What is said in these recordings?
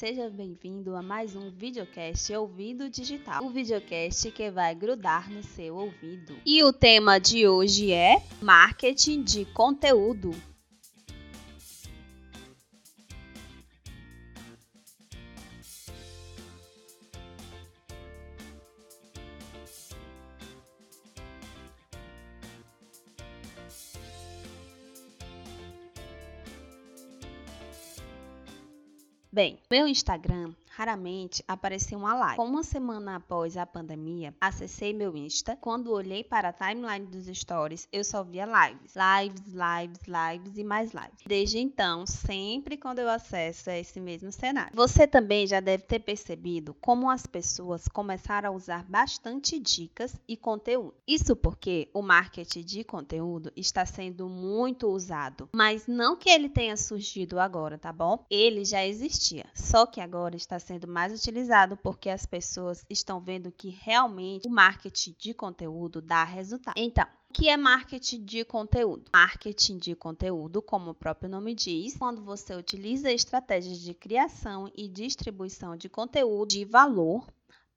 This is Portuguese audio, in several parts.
Seja bem-vindo a mais um videocast Ouvido Digital, o videocast que vai grudar no seu ouvido. E o tema de hoje é marketing de conteúdo. Bem, meu Instagram raramente aparecia uma live. Uma semana após a pandemia, acessei meu Insta. Quando olhei para a timeline dos stories, eu só via lives. Lives, lives, lives e mais lives. Desde então, sempre quando eu acesso é esse mesmo cenário. Você também já deve ter percebido como as pessoas começaram a usar bastante dicas e conteúdo. Isso porque o marketing de conteúdo está sendo muito usado, mas não que ele tenha surgido agora, tá bom? Ele já existia, só que agora está sendo sendo mais utilizado porque as pessoas estão vendo que realmente o marketing de conteúdo dá resultado. Então, o que é marketing de conteúdo? Marketing de conteúdo, como o próprio nome diz, quando você utiliza estratégias de criação e distribuição de conteúdo de valor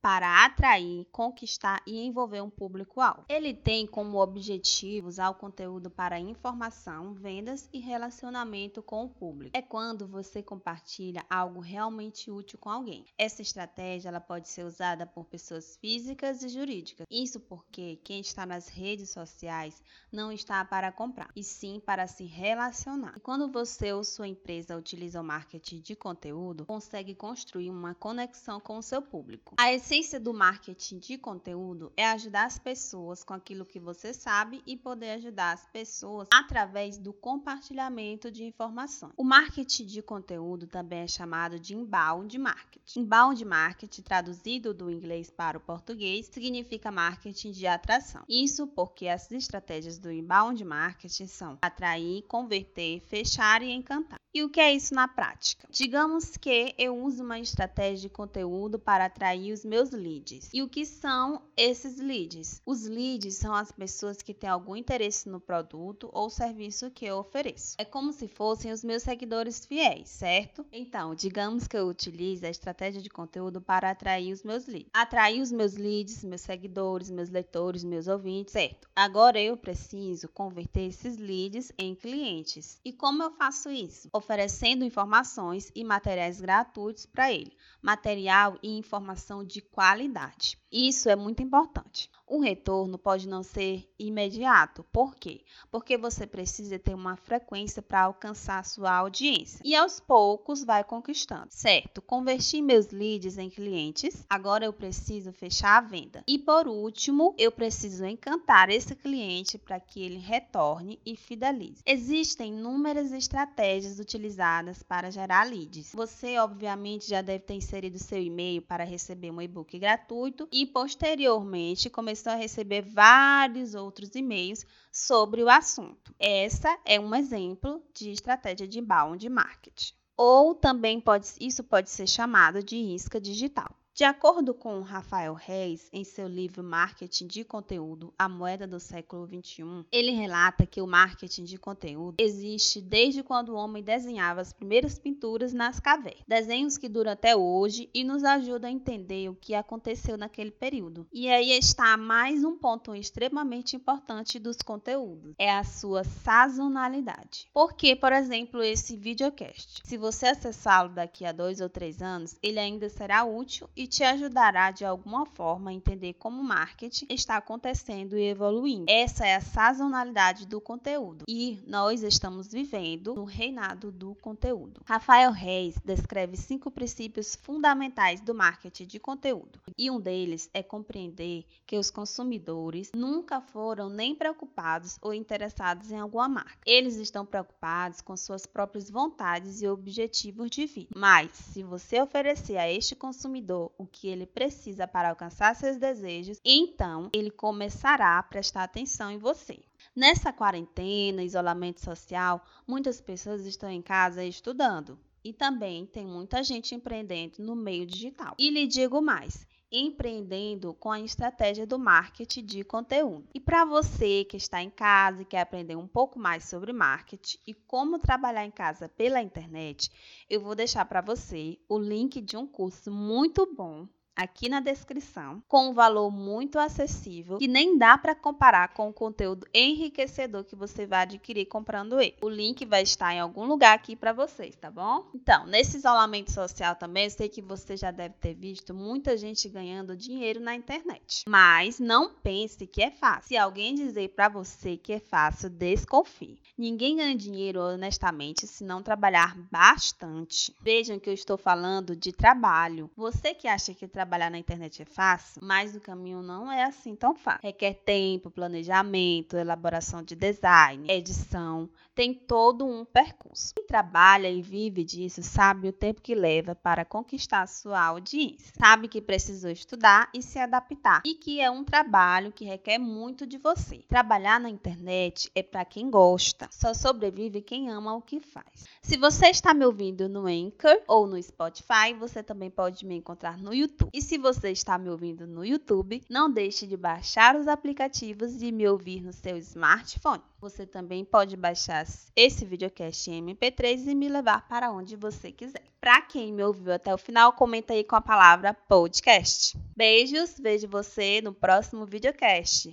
para atrair, conquistar e envolver um público-alvo. Ele tem como objetivo usar o conteúdo para informação, vendas e relacionamento com o público. É quando você compartilha algo realmente útil com alguém. Essa estratégia ela pode ser usada por pessoas físicas e jurídicas. Isso porque quem está nas redes sociais não está para comprar, e sim para se relacionar. E quando você ou sua empresa utiliza o marketing de conteúdo, consegue construir uma conexão com o seu público. A essência do marketing de conteúdo é ajudar as pessoas com aquilo que você sabe e poder ajudar as pessoas através do compartilhamento de informações. O marketing de conteúdo também é chamado de inbound marketing. Inbound marketing, traduzido do inglês para o português, significa marketing de atração. Isso porque as estratégias do inbound marketing são atrair, converter, fechar e encantar. E o que é isso na prática? Digamos que eu uso uma estratégia de conteúdo para atrair os meus leads. E o que são esses leads? Os leads são as pessoas que têm algum interesse no produto ou serviço que eu ofereço. É como se fossem os meus seguidores fiéis, certo? Então, digamos que eu utilize a estratégia de conteúdo para atrair os meus leads. Atrair os meus leads, meus seguidores, meus leitores, meus ouvintes, certo? Agora eu preciso converter esses leads em clientes. E como eu faço isso? oferecendo informações e materiais gratuitos para ele, material e informação de qualidade. Isso é muito importante. O retorno pode não ser imediato. Por quê? Porque você precisa ter uma frequência para alcançar sua audiência. E aos poucos vai conquistando. Certo, converti meus leads em clientes. Agora eu preciso fechar a venda. E por último, eu preciso encantar esse cliente para que ele retorne e fidelize. Existem inúmeras estratégias utilizadas para gerar leads. Você, obviamente, já deve ter inserido seu e-mail para receber um e-book gratuito e posteriormente começou a receber vários outros e-mails sobre o assunto. Essa é um exemplo de estratégia de inbound marketing. Ou também pode, isso pode ser chamado de isca digital. De acordo com Rafael Reis, em seu livro Marketing de Conteúdo, a moeda do século XXI, ele relata que o marketing de conteúdo existe desde quando o homem desenhava as primeiras pinturas nas cavernas. Desenhos que duram até hoje e nos ajudam a entender o que aconteceu naquele período. E aí está mais um ponto extremamente importante dos conteúdos: é a sua sazonalidade. Porque, por exemplo, esse videocast, se você acessá-lo daqui a dois ou três anos, ele ainda será útil e e te ajudará de alguma forma a entender como o marketing está acontecendo e evoluindo. Essa é a sazonalidade do conteúdo e nós estamos vivendo no reinado do conteúdo. Rafael Reis descreve cinco princípios fundamentais do marketing de conteúdo e um deles é compreender que os consumidores nunca foram nem preocupados ou interessados em alguma marca. Eles estão preocupados com suas próprias vontades e objetivos de vida. Mas, se você oferecer a este consumidor o que ele precisa para alcançar seus desejos, então ele começará a prestar atenção em você. Nessa quarentena, isolamento social, muitas pessoas estão em casa estudando. E também tem muita gente empreendendo no meio digital. E lhe digo mais: empreendendo com a estratégia do marketing de conteúdo. E para você que está em casa e quer aprender um pouco mais sobre marketing e como trabalhar em casa pela internet, eu vou deixar para você o link de um curso muito bom aqui na descrição, com um valor muito acessível, que nem dá para comparar com o conteúdo enriquecedor que você vai adquirir comprando ele. O link vai estar em algum lugar aqui para vocês, tá bom? Então, nesse isolamento social também, eu sei que você já deve ter visto muita gente ganhando dinheiro na internet. Mas não pense que é fácil. Se alguém dizer para você que é fácil, desconfie. Ninguém ganha dinheiro honestamente se não trabalhar bastante. Vejam que eu estou falando de trabalho. Você que acha que trabalhar trabalhar na internet é fácil, mas o caminho não é assim tão fácil. Requer tempo, planejamento, elaboração de design, edição, tem todo um percurso. Quem trabalha e vive disso sabe o tempo que leva para conquistar sua audiência. Sabe que precisou estudar e se adaptar e que é um trabalho que requer muito de você. Trabalhar na internet é para quem gosta. Só sobrevive quem ama o que faz. Se você está me ouvindo no Anchor ou no Spotify, você também pode me encontrar no YouTube. E se você está me ouvindo no YouTube, não deixe de baixar os aplicativos e me ouvir no seu smartphone. Você também pode baixar esse videocast em MP3 e me levar para onde você quiser. Para quem me ouviu até o final, comenta aí com a palavra podcast. Beijos, vejo você no próximo videocast.